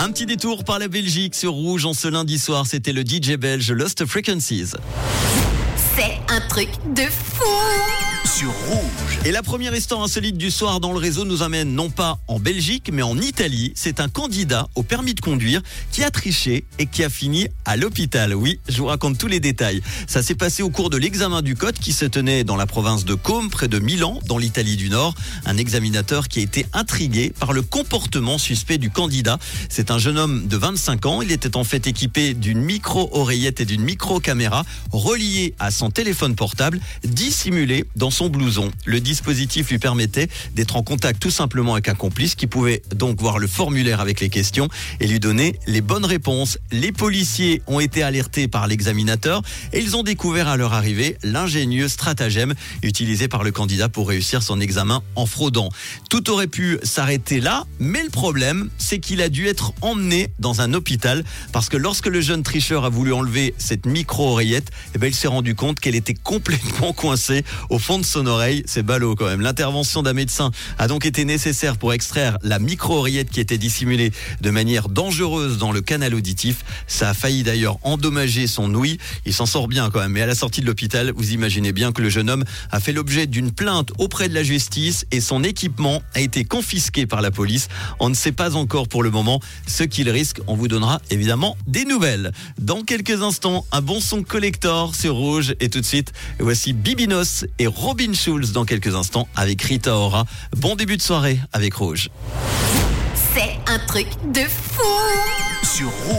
Un petit détour par la Belgique sur Rouge en ce lundi soir. C'était le DJ belge Lost Frequencies. C'est un truc de fou sur Rouge. Et la première histoire insolite du soir dans le réseau nous amène non pas en Belgique, mais en Italie. C'est un candidat au permis de conduire qui a triché et qui a fini à l'hôpital. Oui, je vous raconte tous les détails. Ça s'est passé au cours de l'examen du code qui se tenait dans la province de Côme, près de Milan, dans l'Italie du Nord. Un examinateur qui a été intrigué par le comportement suspect du candidat. C'est un jeune homme de 25 ans. Il était en fait équipé d'une micro-oreillette et d'une micro-caméra reliée à son téléphone portable, dissimulé dans son blouson. Le dispositif lui permettait d'être en contact tout simplement avec un complice qui pouvait donc voir le formulaire avec les questions et lui donner les bonnes réponses. Les policiers ont été alertés par l'examinateur et ils ont découvert à leur arrivée l'ingénieux stratagème utilisé par le candidat pour réussir son examen en fraudant. Tout aurait pu s'arrêter là, mais le problème, c'est qu'il a dû être emmené dans un hôpital parce que lorsque le jeune tricheur a voulu enlever cette micro-oreillette, eh ben, il s'est rendu compte qu'elle était complètement coincée au fond de son oreille. C'est ballot quand même. L'intervention d'un médecin a donc été nécessaire pour extraire la micro-oreillette qui était dissimulée de manière dangereuse dans le canal auditif. Ça a failli d'ailleurs endommager son ouïe. Il s'en sort bien quand même. Mais à la sortie de l'hôpital, vous imaginez bien que le jeune homme a fait l'objet d'une plainte auprès de la justice et son équipement a été confisqué par la police. On ne sait pas encore pour le moment ce qu'il risque. On vous donnera évidemment des nouvelles. Dans quelques instants, un bon son collector sur Rouge. Et tout de suite, voici Bibinos et Robin Schulz dans quelques instants avec Rita Ora. Bon début de soirée avec Rouge. C'est un truc de fou Sur Rouge.